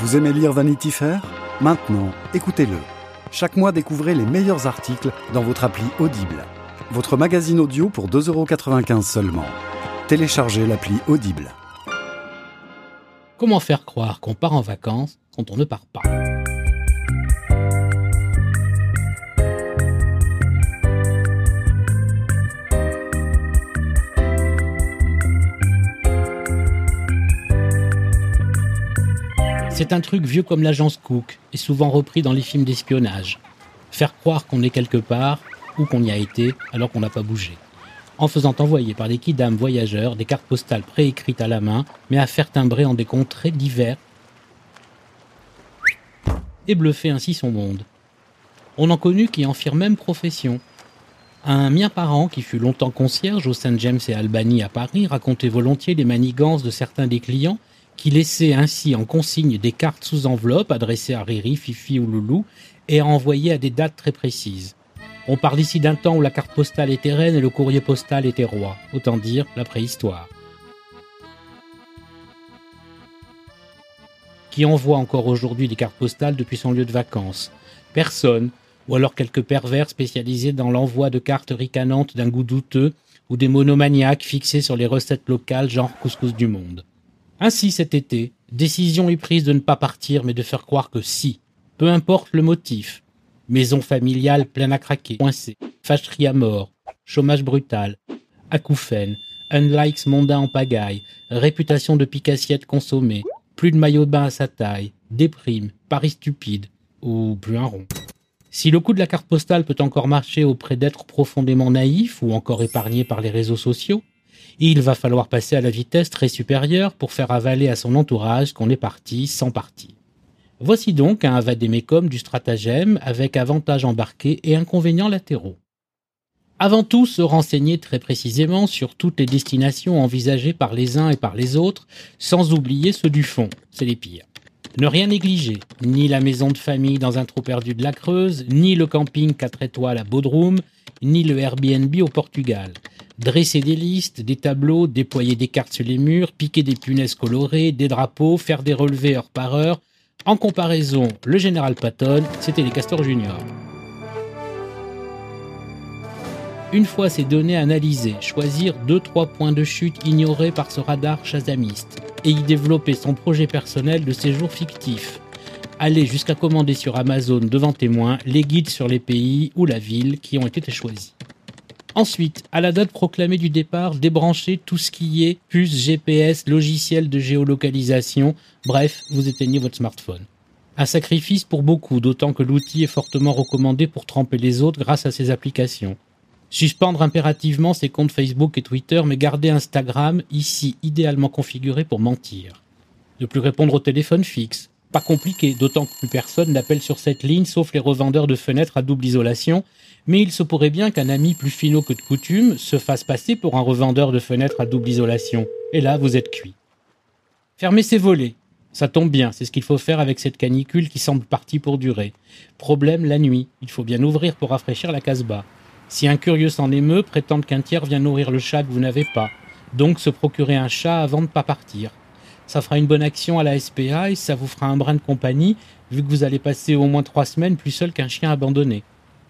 Vous aimez lire Vanity Fair? Maintenant, écoutez-le. Chaque mois, découvrez les meilleurs articles dans votre appli Audible. Votre magazine audio pour 2,95€ seulement. Téléchargez l'appli Audible. Comment faire croire qu'on part en vacances quand on ne part pas? C'est un truc vieux comme l'agence Cook et souvent repris dans les films d'espionnage. Faire croire qu'on est quelque part ou qu'on y a été alors qu'on n'a pas bougé. En faisant envoyer par des kidam voyageurs des cartes postales préécrites à la main, mais à faire timbrer en des contrées divers et bluffer ainsi son monde. On en connut qui en firent même profession. Un mien parent qui fut longtemps concierge au Saint James et Albany à Paris racontait volontiers les manigances de certains des clients qui laissait ainsi en consigne des cartes sous enveloppe adressées à Riri, Fifi ou Loulou et envoyées à des dates très précises. On parle ici d'un temps où la carte postale était reine et le courrier postal était roi, autant dire la préhistoire. Qui envoie encore aujourd'hui des cartes postales depuis son lieu de vacances Personne, ou alors quelques pervers spécialisés dans l'envoi de cartes ricanantes d'un goût douteux, ou des monomaniaques fixés sur les recettes locales genre couscous du monde. Ainsi cet été, décision est prise de ne pas partir mais de faire croire que si, peu importe le motif. Maison familiale pleine à craquer, coincée, fâcherie à mort, chômage brutal, acouphène, unlikes mondain en pagaille, réputation de picassiette consommée, plus de maillot de bain à sa taille, déprime, paris stupide, ou plus un rond. Si le coup de la carte postale peut encore marcher auprès d'êtres profondément naïfs ou encore épargnés par les réseaux sociaux, il va falloir passer à la vitesse très supérieure pour faire avaler à son entourage qu'on est parti sans parti. Voici donc un vadémécum du stratagème avec avantages embarqués et inconvénients latéraux. Avant tout, se renseigner très précisément sur toutes les destinations envisagées par les uns et par les autres, sans oublier ceux du fond, c'est les pires. Ne rien négliger, ni la maison de famille dans un trou perdu de la Creuse, ni le camping 4 étoiles à Bodrum, ni le Airbnb au Portugal. Dresser des listes, des tableaux, déployer des cartes sur les murs, piquer des punaises colorées, des drapeaux, faire des relevés heure par heure. En comparaison, le général Patton, c'était les castors juniors. Une fois ces données analysées, choisir 2-3 points de chute ignorés par ce radar chasamiste et y développer son projet personnel de séjour fictif. Aller jusqu'à commander sur Amazon devant témoin les guides sur les pays ou la ville qui ont été choisis. Ensuite, à la date proclamée du départ, débrancher tout ce qui est puce GPS, logiciel de géolocalisation, bref, vous éteignez votre smartphone. Un sacrifice pour beaucoup, d'autant que l'outil est fortement recommandé pour tremper les autres grâce à ses applications. Suspendre impérativement ses comptes Facebook et Twitter, mais garder Instagram, ici idéalement configuré pour mentir. Ne plus répondre au téléphone fixe. Pas compliqué, d'autant que plus personne n'appelle sur cette ligne sauf les revendeurs de fenêtres à double isolation mais il se pourrait bien qu'un ami plus finot que de coutume se fasse passer pour un revendeur de fenêtres à double isolation. Et là, vous êtes cuit. Fermez ses volets. Ça tombe bien, c'est ce qu'il faut faire avec cette canicule qui semble partie pour durer. Problème la nuit, il faut bien ouvrir pour rafraîchir la casbah. Si un curieux s'en émeut, prétendre qu'un tiers vient nourrir le chat que vous n'avez pas. Donc se procurer un chat avant de pas partir. Ça fera une bonne action à la SPA et ça vous fera un brin de compagnie, vu que vous allez passer au moins trois semaines plus seul qu'un chien abandonné.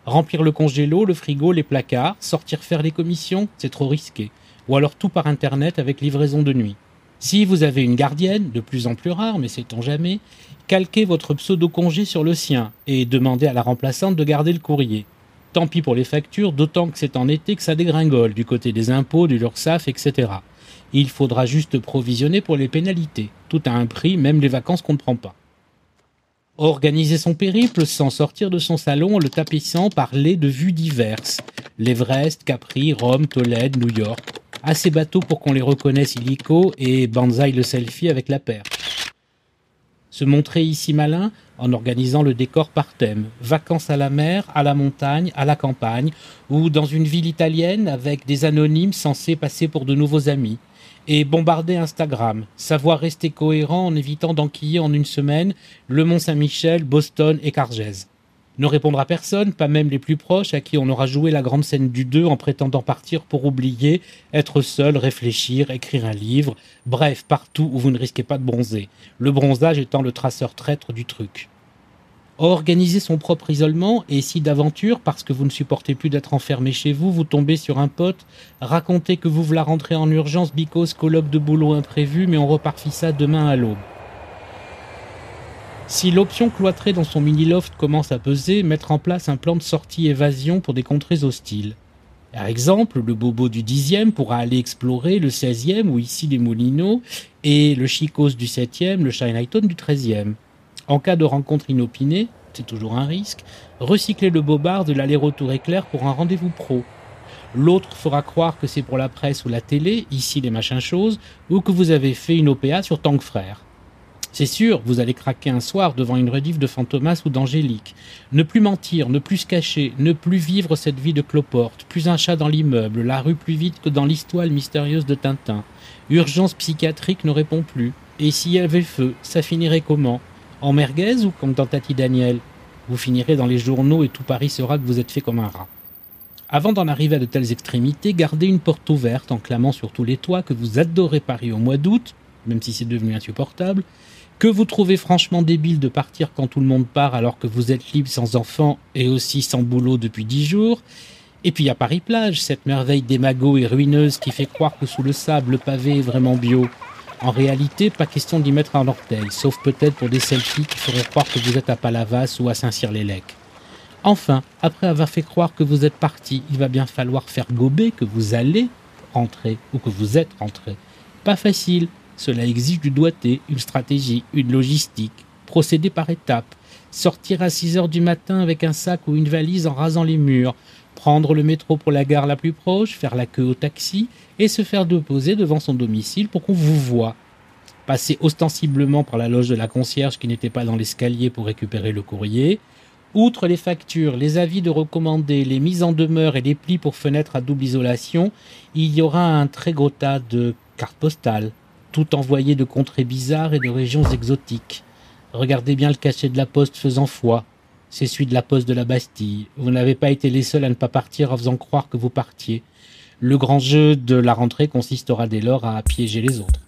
Remplir le congélo, le frigo, les placards, sortir faire les commissions, c'est trop risqué. Ou alors tout par internet avec livraison de nuit. Si vous avez une gardienne, de plus en plus rare, mais sait-on jamais, calquez votre pseudo-congé sur le sien et demandez à la remplaçante de garder le courrier. Tant pis pour les factures, d'autant que c'est en été que ça dégringole du côté des impôts, du LURSAF, etc. Il faudra juste provisionner pour les pénalités. Tout a un prix, même les vacances qu'on ne prend pas. Organiser son périple sans sortir de son salon en le tapissant par les de vues diverses. L'Everest, Capri, Rome, Tolède, New York. Assez bateaux pour qu'on les reconnaisse illico et banzai le selfie avec la paire. Se montrer ici malin en organisant le décor par thème. Vacances à la mer, à la montagne, à la campagne, ou dans une ville italienne avec des anonymes censés passer pour de nouveaux amis et bombarder Instagram, savoir rester cohérent en évitant d'enquiller en une semaine le Mont Saint-Michel, Boston et Cargèse. Ne répondra personne, pas même les plus proches à qui on aura joué la grande scène du 2 en prétendant partir pour oublier, être seul, réfléchir, écrire un livre, bref, partout où vous ne risquez pas de bronzer, le bronzage étant le traceur traître du truc. Organiser son propre isolement, et si d'aventure, parce que vous ne supportez plus d'être enfermé chez vous, vous tombez sur un pote, racontez que vous la rentrer en urgence because colloque de boulot imprévu, mais on repartit ça demain à l'aube. Si l'option cloîtrée dans son mini-loft commence à peser, mettre en place un plan de sortie-évasion pour des contrées hostiles. Par exemple, le bobo du 10e pourra aller explorer le 16e ou ici les Moulineaux et le Chicos du 7e, le Chinatown du 13e. En cas de rencontre inopinée, c'est toujours un risque, recyclez le bobard de l'aller-retour éclair pour un rendez-vous pro. L'autre fera croire que c'est pour la presse ou la télé, ici les machins choses, ou que vous avez fait une OPA sur Tank Frère. C'est sûr, vous allez craquer un soir devant une rediff de Fantomas ou d'Angélique. Ne plus mentir, ne plus se cacher, ne plus vivre cette vie de cloporte, plus un chat dans l'immeuble, la rue plus vite que dans l'histoire mystérieuse de Tintin. Urgence psychiatrique ne répond plus. Et s'il y avait feu, ça finirait comment? En merguez ou comme dans Tati Daniel? Vous finirez dans les journaux et tout Paris saura que vous êtes fait comme un rat. Avant d'en arriver à de telles extrémités, gardez une porte ouverte en clamant sur tous les toits que vous adorez Paris au mois d'août, même si c'est devenu insupportable, que vous trouvez franchement débile de partir quand tout le monde part alors que vous êtes libre sans enfant et aussi sans boulot depuis dix jours? Et puis il y a Paris-Plage, cette merveille démago et ruineuse qui fait croire que sous le sable le pavé est vraiment bio. En réalité, pas question d'y mettre un orteil, sauf peut-être pour des selfies qui feront croire que vous êtes à Palavas ou à Saint-Cyr-les-Lecs. Enfin, après avoir fait croire que vous êtes parti, il va bien falloir faire gober que vous allez rentrer ou que vous êtes rentré. Pas facile, cela exige du doigté, une stratégie, une logistique, procéder par étapes, sortir à 6 heures du matin avec un sac ou une valise en rasant les murs, prendre le métro pour la gare la plus proche, faire la queue au taxi et se faire déposer devant son domicile pour qu'on vous voie. Passer ostensiblement par la loge de la concierge qui n'était pas dans l'escalier pour récupérer le courrier. Outre les factures, les avis de recommandés, les mises en demeure et les plis pour fenêtres à double isolation, il y aura un très gros tas de cartes postales, tout envoyées de contrées bizarres et de régions exotiques. Regardez bien le cachet de la poste faisant foi, c'est celui de la poste de la Bastille. Vous n'avez pas été les seuls à ne pas partir en faisant croire que vous partiez. Le grand jeu de la rentrée consistera dès lors à piéger les autres.